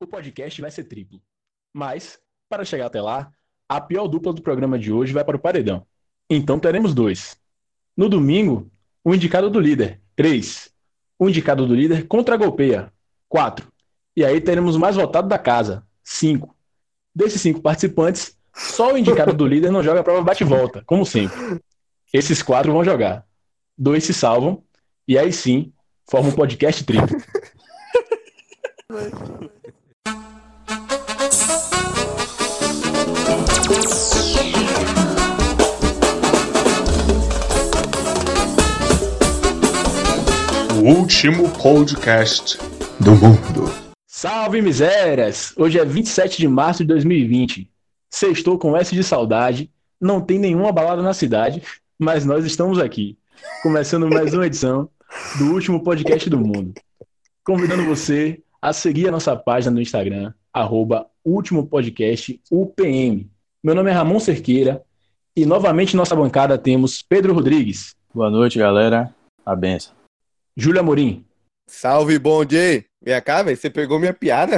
o podcast vai ser triplo. Mas, para chegar até lá, a pior dupla do programa de hoje vai para o paredão. Então teremos dois. No domingo, o indicado do líder, três. O indicado do líder contra a golpeia, quatro. E aí teremos o mais votado da casa, cinco. Desses cinco participantes, só o indicado do líder não joga a prova bate-volta, como sempre. Esses quatro vão jogar. Dois se salvam, e aí sim, forma um podcast triplo. último podcast do mundo. Salve misérias! Hoje é 27 de março de 2020. Sextou com S de saudade, não tem nenhuma balada na cidade, mas nós estamos aqui, começando mais uma edição do último podcast do mundo. Convidando você a seguir a nossa página no Instagram, arroba último podcast UPM. Meu nome é Ramon Cerqueira e novamente nossa bancada temos Pedro Rodrigues, Boa noite, galera. A benção. Júlia Morim, Salve, bom dia! Vem cá, velho, você pegou minha piada.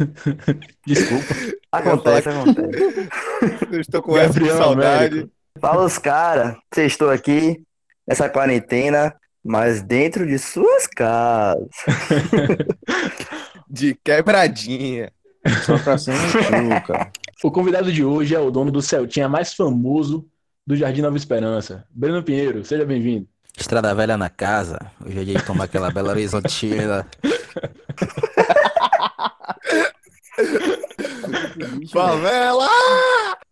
desculpa, Acontece, acontece. Eu estou com essa de saudade. Américo. Fala os caras, vocês estão aqui nessa quarentena, mas dentro de suas casas. De quebradinha. Só pra ser chuca. O convidado de hoje é o dono do Celtinha mais famoso do Jardim Nova Esperança, Breno Pinheiro. Seja bem-vindo. Estrada velha na casa. Hoje é dia de tomar aquela bela horizontina. Favela!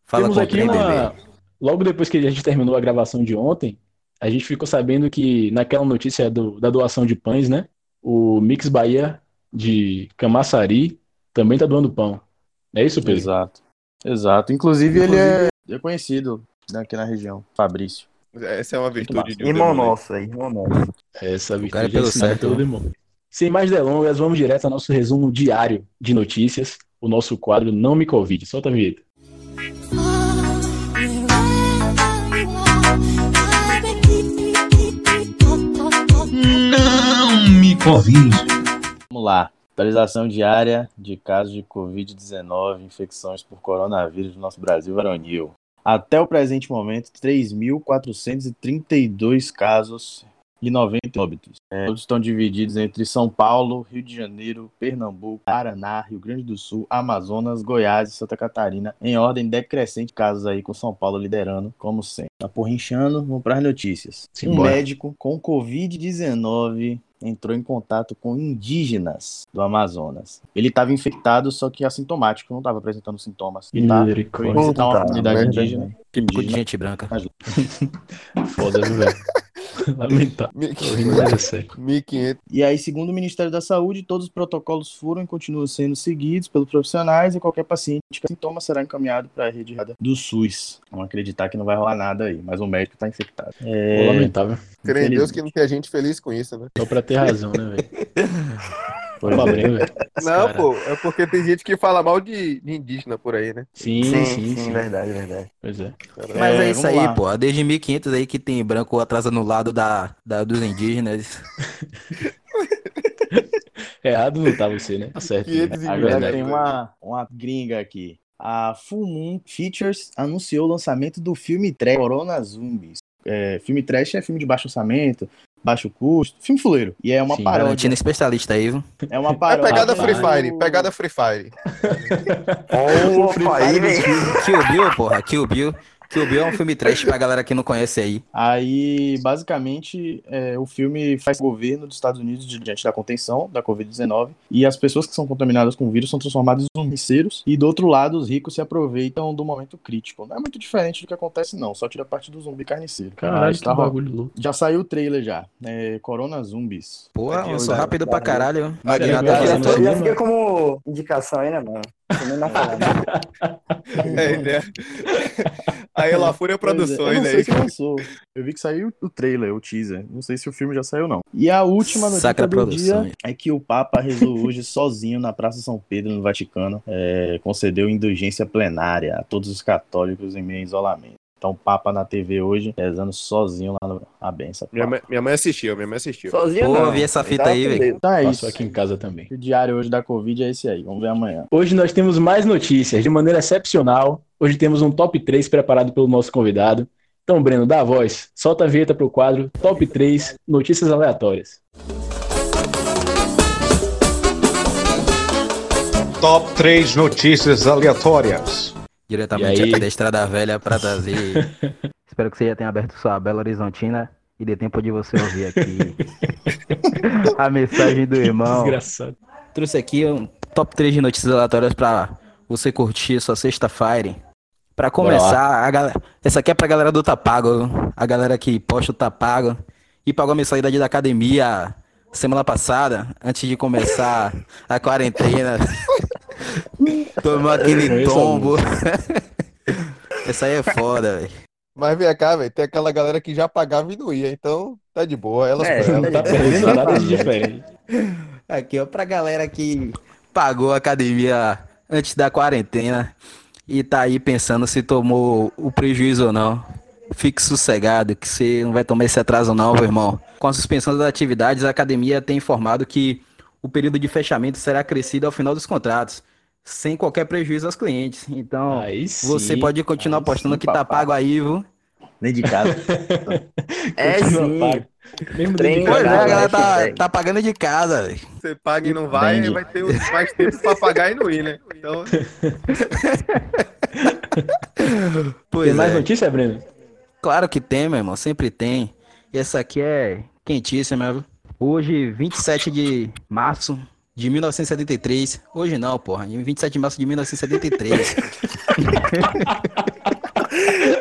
Fala Temos com o aqui uma. Logo depois que a gente terminou a gravação de ontem, a gente ficou sabendo que naquela notícia do- da doação de pães, né? O Mix Bahia de Camaçari também tá doando pão. É isso, Pedro? Exato. Exato. Inclusive, ele é, é conhecido aqui na região. Fabrício. Essa é uma virtude de um Irmão demônio. nosso aí, irmão nosso. Essa cara é virtude pelo ensinada certo, pelo né? demônio. Sem mais delongas, vamos direto ao nosso resumo diário de notícias, o nosso quadro Não Me Covid. Solta a vinheta. Não me convide. Vamos lá. Atualização diária de casos de Covid-19, infecções por coronavírus no nosso Brasil varonil. Até o presente momento, 3.432 casos e 90 óbitos. É, todos estão divididos entre São Paulo, Rio de Janeiro, Pernambuco, Paraná, Rio Grande do Sul, Amazonas, Goiás e Santa Catarina, em ordem decrescente casos aí, com São Paulo liderando, como sempre. Tá porrinchando, vamos para as notícias. Um médico com Covid-19 entrou em contato com indígenas do Amazonas. Ele estava infectado, só que assintomático, não estava apresentando sintomas. E tá, foi visitar uma comunidade indígena. Típico de indígena gente branca. Foda, viu, velho? Lamentável. Tô rindo, mas é sério. 1500. E aí, segundo o Ministério da Saúde, todos os protocolos foram e continuam sendo seguidos pelos profissionais e qualquer paciente com sintomas será encaminhado para a rede do SUS. Vamos acreditar que não vai rolar nada aí, mas o médico está infectado. É, lamentável. Crê em Deus que não tem gente feliz com isso, né? Só pra ter razão, né, velho? Pois Pô, é. Velho. Esse Não, cara- pô, é porque tem gente que fala mal de, de indígena por aí, né? Sim, Sim, sim, sim, sim. verdade, verdade. Pois é. Mas é, É, isso aí, lá. pô. Desde 1500 aí que tem branco atrás no lado da, da, dos indígenas. Errado não tá você, né? Tá certo. 500 e Agora verdade, tem uma, uma gringa aqui. A Full Moon Features anunciou o lançamento do filme trash Corona Zombies. É, filme trash é filme de baixo orçamento, baixo custo, filme fuleiro. E é uma Sim, paródia. Valentina especialista aí, viu? É uma É paródia. pegada Free do- Fire, pegada Free Fire. Opa, aí, vem. Kill Bill, porra. Kill Bill. Kill Bill é um filme trash pra galera que não conhece aí. Aí, basicamente, é, o filme faz o governo dos Estados Unidos di- diante da contenção da Covid-19 e as pessoas que são contaminadas com o vírus são transformadas em zumbiceiros e do outro lado os ricos se aproveitam do momento crítico. Não é muito diferente do que acontece não, só tira a parte do zumbi carniceiro. Caralho, tá bagulho louco. Já saiu o trailer já, é, Corona Zumbis. Porra, Aqui, eu sou rápido pra caralho. Magnata? Já, fica como indicação aí, né, mano? Né? É, né? Aí ela Fúria Pois é, Produções sei aí. se lançou. Eu vi que saiu o trailer, o teaser. Não sei se o filme já saiu não. E a última notícia Sacra do dia é que o Papa rezou hoje sozinho na Praça São Pedro, no Vaticano. É, concedeu indulgência plenária a todos os católicos em meio a isolamento. Então, Papa na TV hoje, rezando sozinho lá no a benção. Minha, mãe- minha mãe assistiu, minha mãe assistiu. Sozinho Pô, não. eu vi essa fita aí, velho. é isso. Aqui em casa também. O diário hoje da Covid é esse aí. Vamos ver amanhã. Hoje nós temos mais notícias de maneira excepcional. Hoje temos um top 3 preparado pelo nosso convidado. Então, Breno, dá a voz. Solta a vinheta pro quadro Top 3 Notícias Aleatórias. Top 3 notícias aleatórias. Diretamente aí? aqui da Estrada Velha pra trazer. Espero que você já tenha aberto sua Bela Horizontina e dê tempo de você ouvir aqui a mensagem do irmão. Desgraçado. Trouxe aqui um top 3 de notícias aleatórias pra você curtir sua sexta-feira. Pra começar, a galera... essa aqui é pra galera do Tapago, a galera que posta o Tapago e pagou a mensalidade da academia semana passada, antes de começar a quarentena. Tomou aquele Conheço tombo. Essa aí é foda, velho. Mas vem cá, velho, tem aquela galera que já pagava e não ia, então tá de boa. Elas É, elas. Não tá perdendo nada de diferente. Aqui, ó, pra galera que pagou a academia antes da quarentena e tá aí pensando se tomou o prejuízo ou não. Fique sossegado, que você não vai tomar esse atraso não, meu irmão. Com a suspensão das atividades, a academia tem informado que o período de fechamento será acrescido ao final dos contratos, sem qualquer prejuízo aos clientes. Então, Aí sim. você pode continuar aí apostando sim, que tá pago aí, viu? Nem de casa. É sim. pago. Mesmo Pois é, casa. a galera tá, tá pagando de casa, velho. Você paga e não vai, Entendi. vai ter mais tempo pra pagar e não ir, né? Então, Pois Tem mais é. notícia, Breno? Claro que tem, meu irmão, sempre tem. E essa aqui é quentíssima, viu? Hoje, 27 de março de 1973. Hoje não, porra. Em 27 de março de 1973.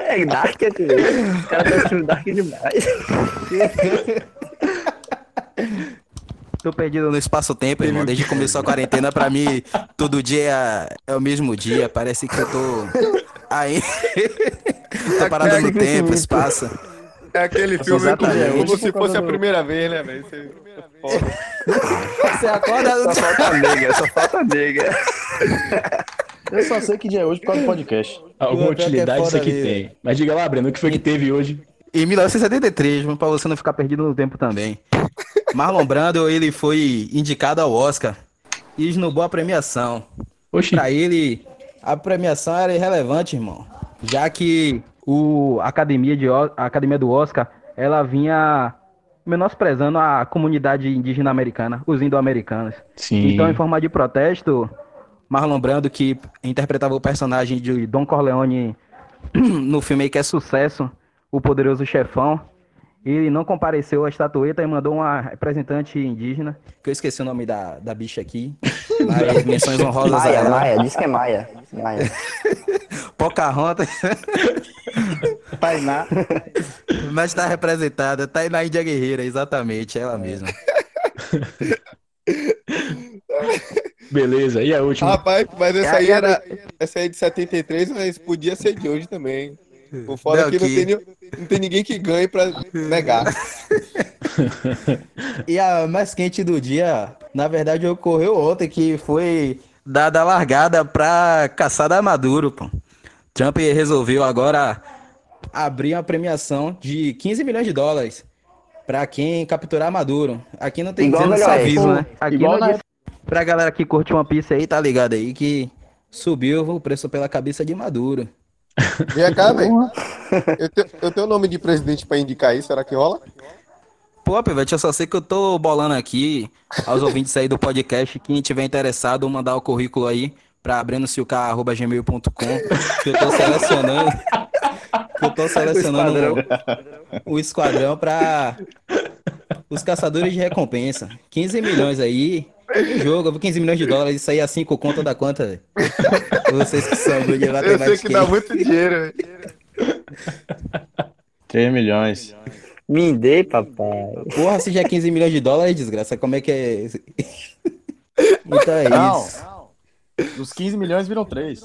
É Dark aqui. Os caras estão assistindo Dark demais. Tô perdido no espaço-tempo, irmão. Desde que começou a quarentena, pra mim, todo dia é o mesmo dia. Parece que eu tô. Aí. tô parado no tempo, espaço. É aquele filme que exatamente. como se fosse a primeira vez, né, velho? Você- Você acorda. Só falta nega, só falta nega. Eu só sei que dia é hoje por causa do podcast. Alguma Pior que é utilidade isso foda aqui tem. Mas diga lá, Breno, o que foi que teve hoje? Em 1973, mas pra você não ficar perdido no tempo também. Marlon Brando, ele foi indicado ao Oscar e esnobou a premiação. Oxi, Pra ele, a premiação era irrelevante, irmão. Já que o a academia, de, a academia do Oscar, ela vinha menosprezando a comunidade indígena americana, os indo-americanos. sim. Então, em forma de protesto, Marlon Brando, que interpretava o personagem de Don Corleone no filme aí que é sucesso, O Poderoso Chefão, ele não compareceu à estatueta e mandou uma representante indígena, que eu esqueci o nome da, da bicha aqui, mas menções honrosas a Maia, ela. Maia, diz que é Maia. Maia. Pocahontas, Tainá. mas tá representada, tá aí na Índia Guerreira, exatamente, ela mesma. Beleza, e a última? Rapaz, mas essa É aí era. Essa aí é de 73, mas podia ser de hoje também. Por fora Não, que não que- tem, ni- não tem ninguém que ganhe pra negar. E a mais quente do dia, na verdade, ocorreu ontem, que foi dada a largada pra caçada Maduro, pô. Trump resolveu agora abrir uma premiação de 15 milhões de dólares pra quem capturar Maduro. Aqui não tem dizendo Oeste. aviso, né? Aqui Igual não na. Pra galera que curte One Piece aí, tá ligado aí que subiu o preço pela cabeça de Maduro. Vem cá, velho. Eu, te- eu tenho o nome de presidente pra indicar aí, será que rola? Pô, Pivete, eu só sei que eu tô bolando aqui aos ouvintes aí do podcast. Quem tiver interessado, mandar o currículo aí pra brenosilcar.gmail.com que eu tô selecionando. Que eu tô selecionando o, o esquadrão pra os caçadores de recompensa. 15 milhões aí. jogo, 15 milhões de dólares, isso aí é 5 conta da conta. Vocês que são good de Eu sei matemática. que dá muito dinheiro, velho. 3 milhões. Me dê, papai. Porra, se já é 15 milhões de dólares, desgraça, como é que é? Então é Não. isso. Os 15 milhões viram 3.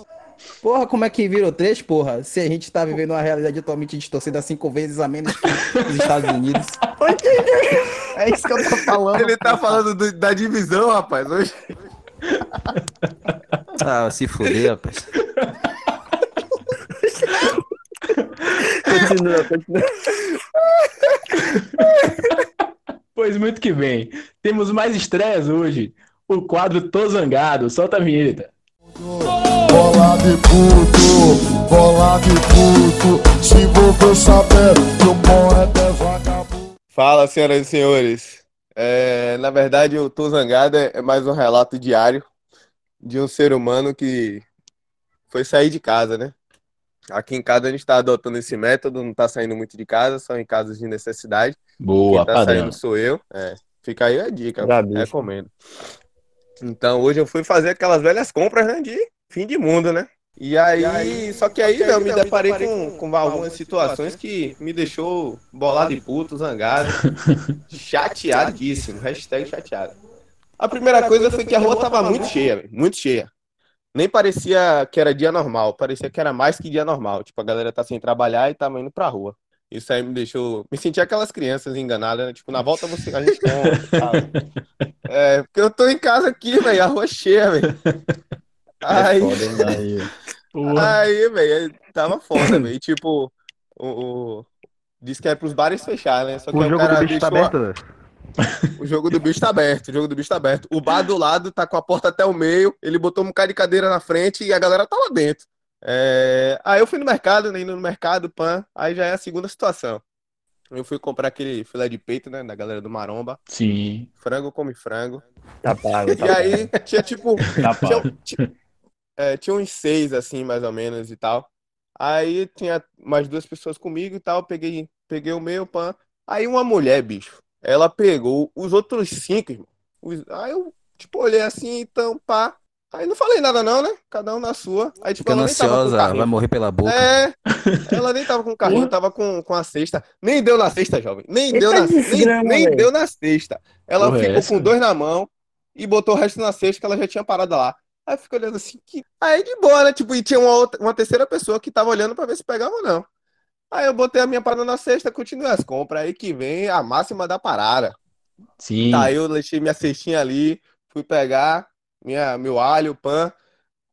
Porra, como é que virou três, porra? Se a gente tá vivendo uma realidade atualmente distorcida cinco vezes a menos que os Estados Unidos. É isso que eu tô falando. Ele tá falando do- da divisão, rapaz. Hoje. Ah, se fuder, rapaz. Continua, continua. Pois muito que bem. Temos mais estreias hoje. O quadro Tô Zangado. Solta a vinheta. Bola de puto, bola de puto. Se saber poeta é vagabundo. Fala, senhoras e senhores. É, na verdade, o Tô Zangado é mais um relato diário de um ser humano que foi sair de casa, né? Aqui em casa a gente está adotando esse método, não está saindo muito de casa, só em casos de necessidade. Boa, Quem tá padrão. saindo sou eu. É, fica aí a dica, Já, bicho. Então hoje eu fui fazer aquelas velhas compras, né, de fim de mundo, né? E aí, só que aí, eu me deparei com, com algumas situações que me deixou bolado e puto, zangado, chateadíssimo, hashtag chateado. A primeira coisa foi que a rua tava muito cheia, muito cheia. Nem parecia que era dia normal, parecia que era mais que dia normal. Tipo, a galera tá sem trabalhar e tava indo pra rua. Isso aí me deixou. Me senti aquelas crianças enganadas, né? Tipo, na volta você, a gente compra, sabe? É, porque eu tô em casa aqui, velho, a rua cheia, velho. Aí. Porra. aí, velho, tava foda, velho. Tipo, o, o... Diz que é pros bares fechar, né? Só que O jogo cara do bicho tá aberto, velho. o jogo do bicho tá aberto, o jogo do bicho tá aberto. O bar do lado tá com a porta até o meio, ele botou um bocado de cadeira na frente e a galera tá lá dentro. É, Aí eu fui no mercado, né, indo no mercado, pan, aí já é a segunda situação. Eu fui comprar aquele filé de peito, né, da galera do Maromba. Sim. Frango come frango. Tá pago, tá E aí tinha tipo, Tá tinha, pago. ti- é, tinha uns seis, assim, mais ou menos e tal. Aí tinha mais duas pessoas comigo e tal. Peguei, peguei o meu pan. Aí uma mulher, bicho, ela pegou os outros cinco, irmão. Os- Aí eu, tipo, olhei assim, então, pá. Aí não falei nada, não, né? Cada um na sua. Aí, tipo, Ficando ela nem tava com o ansiosa, vai morrer pela boca. É, ela nem tava com o carrinho, tava com, com a cesta. Nem deu na cesta, jovem. Nem deu na, nem, desgrama, nem velho. deu na cesta. Ela Porra, é ficou essa? com dois na mão e botou o resto na cesta que ela já tinha parado lá. Aí eu fico olhando assim, que... aí de boa, né? Tipo, e tinha uma, outra, uma terceira pessoa que tava olhando pra ver se pegava ou não. Aí eu botei a minha parada na cesta, continuei as compras. Aí que vem a máxima da parada. Sim. Tá, eu deixei minha cestinha ali, fui pegar minha, meu alho, pan.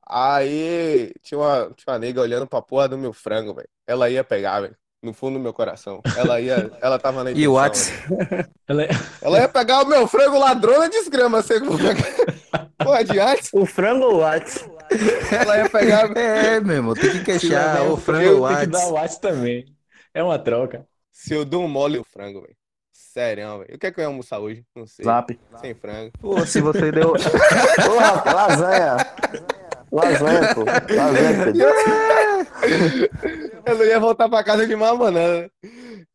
Aí tinha uma, tinha uma nega olhando pra porra do meu frango, velho. Ela ia pegar, velho. No fundo do meu coração. Ela ia, ela tava na E o intenção, velho. Ela é- Ela ia pegar o meu frango ladrona de esgrama, você Porra, de. O frango ou o? Ela ia pegar. É, meu irmão, tem que queixar o frango Eu tenho que dar o WhatsApp também. É uma troca. Se eu dou um mole no frango, velho. Sério, velho. O que é que eu ia almoçar hoje? Não sei. Zap. Sem frango. Pô, se você deu. Porra, lasanha. Lasanha, pô. Lasanha, Pedro. Eu não ia voltar pra casa de uma banana.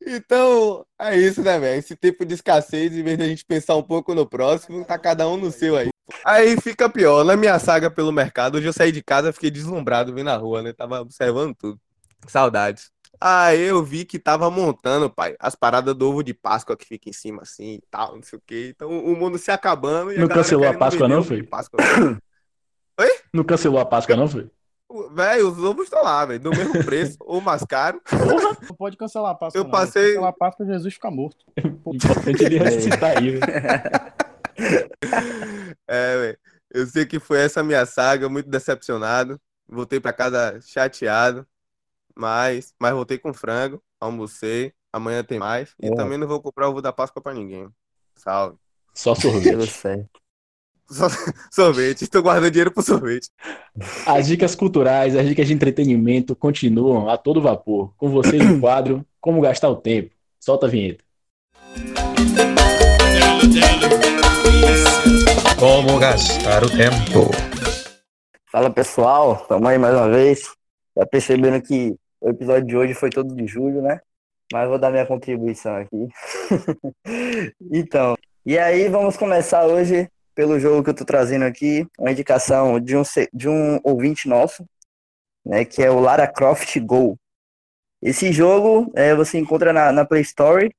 Então, é isso, né, velho? Esse tempo de escassez, em vez de a gente pensar um pouco no próximo, tá cada um no seu aí. Aí fica pior. Na minha saga pelo mercado, hoje eu saí de casa, fiquei deslumbrado, vim na rua, né? Tava observando tudo. Saudades. Aí eu vi que tava montando, pai, as paradas do ovo de Páscoa que fica em cima assim e tal, não sei o quê. Então o mundo se acabando e a Não galera cancelou a Páscoa, não, foi? Páscoa. Não cancelou a Páscoa, não, foi? Velho, os ovos estão lá, velho, do mesmo preço ou mais caro. Não pode cancelar a Páscoa. Eu não. passei- Cancelar a Páscoa, Jesus fica morto. Importante ele ressuscitar aí, velho. É, velho. Eu sei que foi essa minha saga, muito decepcionado. Voltei pra casa chateado, mas, mas voltei com frango, almocei. Amanhã tem mais. E Boa. também não vou comprar ovo da Páscoa pra ninguém. Salve. Só sorvete. Só- sorvete. Estou guardando dinheiro pro sorvete. As dicas culturais, as dicas de entretenimento continuam a todo vapor. Com vocês no quadro Como Gastar o Tempo. Solta a vinheta. Como gastar o tempo. Fala pessoal, tamo aí mais uma vez. Já percebendo que o episódio de hoje foi todo de julho, né? Mas vou dar minha contribuição aqui. então, e aí vamos começar hoje pelo jogo que eu tô trazendo aqui, uma indicação de um, de um ouvinte nosso, né? Que é o Lara Croft Go. Esse jogo é, você encontra na, na Play Store.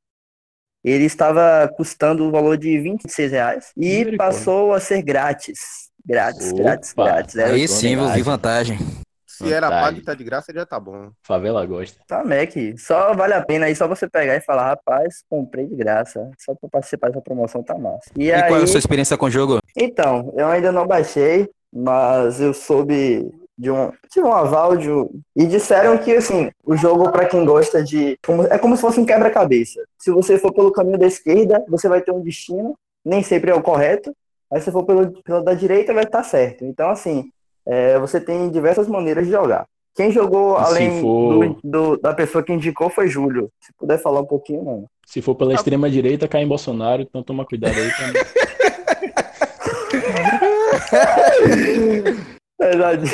Ele estava custando o valor de 26 reais e passou a ser grátis. Grátis, grátis, Opa. grátis. Era Aí sim, eu vi vantagem. Se era pago e tá de graça, já tá bom. Favela gosta. Tá, Mac. Só vale a pena aí, só você pegar e falar, rapaz, comprei de graça. Só pra participar dessa promoção tá massa. E, E aí, qual é a sua experiência com o jogo? então, eu ainda não baixei, mas eu soube de um, de um aval de um- e disseram que assim o jogo para quem gosta de como- é como se fosse um quebra-cabeça. Se você for pelo caminho da esquerda, você vai ter um destino, nem sempre é o correto. Mas se for pelo, pelo da direita, vai estar certo. Então assim, é, você tem diversas maneiras de jogar. Quem jogou além for- do, do- da pessoa que indicou foi Júlio. Se puder falar um pouquinho, mano. Se for pela extrema direita, cai em Bolsonaro, então toma cuidado aí. Pra... Verdade.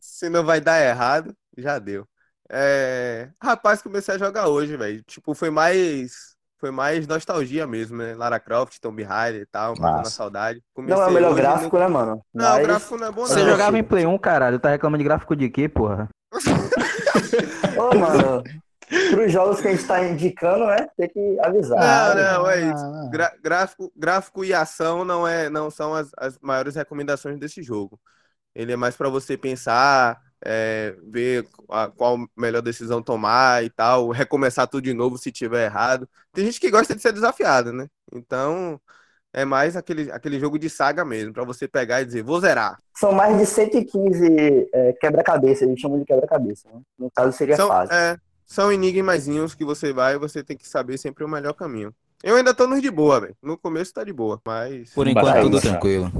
Se não vai dar errado, já deu. É... Rapaz, comecei a jogar hoje, velho. Tipo, foi mais. Foi mais nostalgia mesmo, né? Lara Croft, Tomb Raider e tal, matando a saudade. Não é o Comecei melhor hoje, gráfico, né, mano? Não, Mas- o gráfico não é bom, Você não. jogava em Play 1, caralho. Tá reclamando de gráfico de quê, porra? Ô, mano, pros jogos que a gente tá indicando, né? Tem que avisar. Não, não, é isso. Gra- gráfico, gráfico e ação não, é, não são as, as maiores recomendações desse jogo. Ele é mais para você pensar, é, ver a- qual melhor decisão tomar e tal, recomeçar tudo de novo se tiver errado. Tem gente que gosta de ser desafiada, né? Então é mais aquele, aquele jogo de saga mesmo, para você pegar e dizer, vou zerar. São mais de 115 é, quebra-cabeça, eles chamam de quebra-cabeça. Né? No caso, seria São, fácil. é, são enigmazinhos que você vai e você tem que saber sempre o melhor caminho. Eu ainda tô nos de boa, velho. No começo tá de boa, mas. Por enquanto, tudo tranquilo.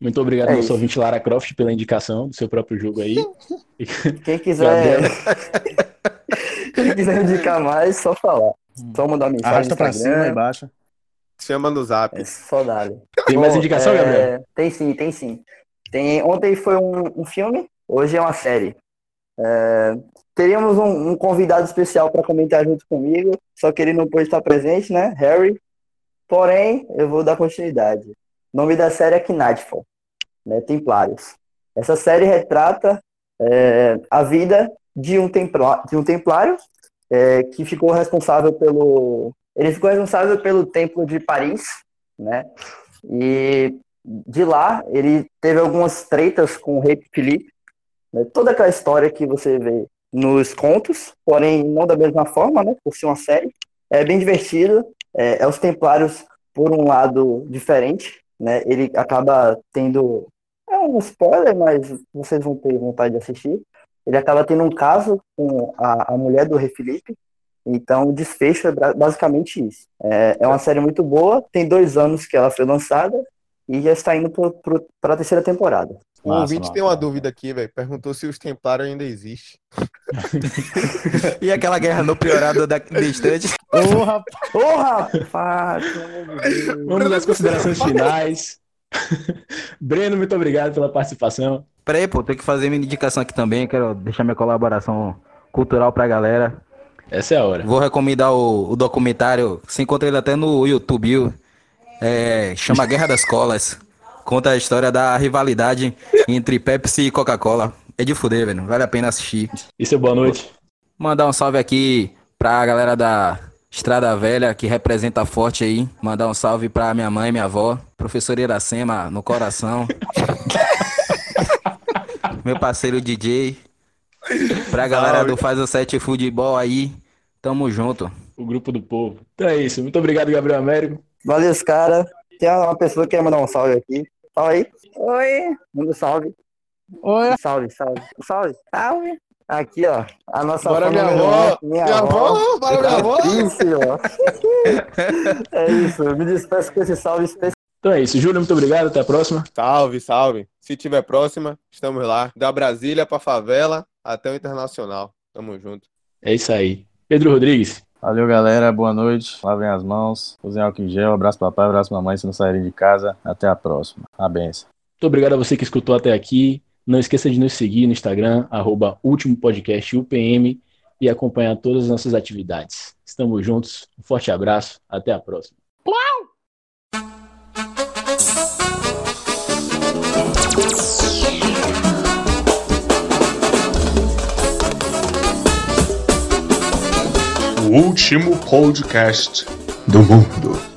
Muito obrigado, É nosso isso. ouvinte Lara Croft, pela indicação do seu próprio jogo aí. Quem quiser, quem quiser indicar mais, só falar. Só mandar uma mensagem Arrasta pra cima e baixa. Chama no zap. É só dar. Tem mais indicação, é, Gabriel? Tem sim, tem sim. Tem, ontem foi um, um filme, hoje é uma série. É, teríamos um, um convidado especial para comentar junto comigo, só que ele não pôde estar presente, né? Harry. Porém, eu vou dar continuidade. O nome da série é Knightfall, né? Templários. Essa série retrata é, a vida de um, templa, de um templário é, que ficou responsável pelo. Ele ficou responsável pelo Templo de Paris, né? E de lá ele teve algumas tretas com o rei Felipe, né? toda aquela história que você vê nos contos, porém não da mesma forma, né? Por ser uma série. É bem divertido. É, é os Templários por um lado diferente, né? Ele acaba tendo é um spoiler, mas vocês vão ter vontade de assistir. Ele acaba tendo um caso com a, a mulher do rei Felipe. Então, o desfecho é basicamente isso. É, é uma série muito boa, tem dois anos que ela foi lançada e já está indo para a terceira temporada. O Massa, ouvinte massa, tem uma dúvida aqui, velho. Perguntou se os Templários ainda existem. E aquela guerra no priorado da distante? Ô, rapaz. Ô, rapaz! Vamos às considerações finais. Breno, muito obrigado pela participação. Peraí, pô, tem que fazer minha indicação aqui também. Quero deixar minha colaboração cultural pra galera. Essa é a hora. Vou recomendar o, o documentário. Você encontra ele até no YouTube. viu? É, chama Guerra das Colas. Conta a história da rivalidade entre Pepsi e Coca-Cola. É de fuder, velho. Vale a pena assistir. Isso é boa noite. Mandar um salve aqui pra galera da Estrada Velha, que representa forte aí. Mandar um salve pra minha mãe, minha avó, professora Iracema no coração. Meu parceiro DJ. Pra galera do Faz o Sete Futebol aí. Tamo junto. O grupo do povo. Então é isso. Muito obrigado, Gabriel Américo. Valeu, os caras. Tem uma pessoa que quer mandar um salve aqui. Fala aí. Oi. Manda um salve. Oi. Salve, salve. Salve. Salve. Aqui, ó. A nossa Bora, minha avó. um, Minha, Minha avó, bora, minha avó. Isso, ó. é isso. Eu me despeço com esse salve especial. Então é isso. Júlio, muito obrigado. Até a próxima. Salve, salve. Se tiver próxima, estamos lá. Da Brasília pra favela até o Internacional. Tamo junto. É isso aí. Pedro Rodrigues. Valeu, galera. Boa noite. Lavem as mãos. Usem álcool em gel. Abraço papai, abraço mamãe se não saírem de casa. Até a próxima. A benção. Muito obrigado a você que escutou até aqui. Não esqueça de nos seguir no Instagram, arroba Último Podcast UPM e acompanhar todas as nossas atividades. Estamos juntos. Um forte abraço. Até a próxima. O último podcast do mundo.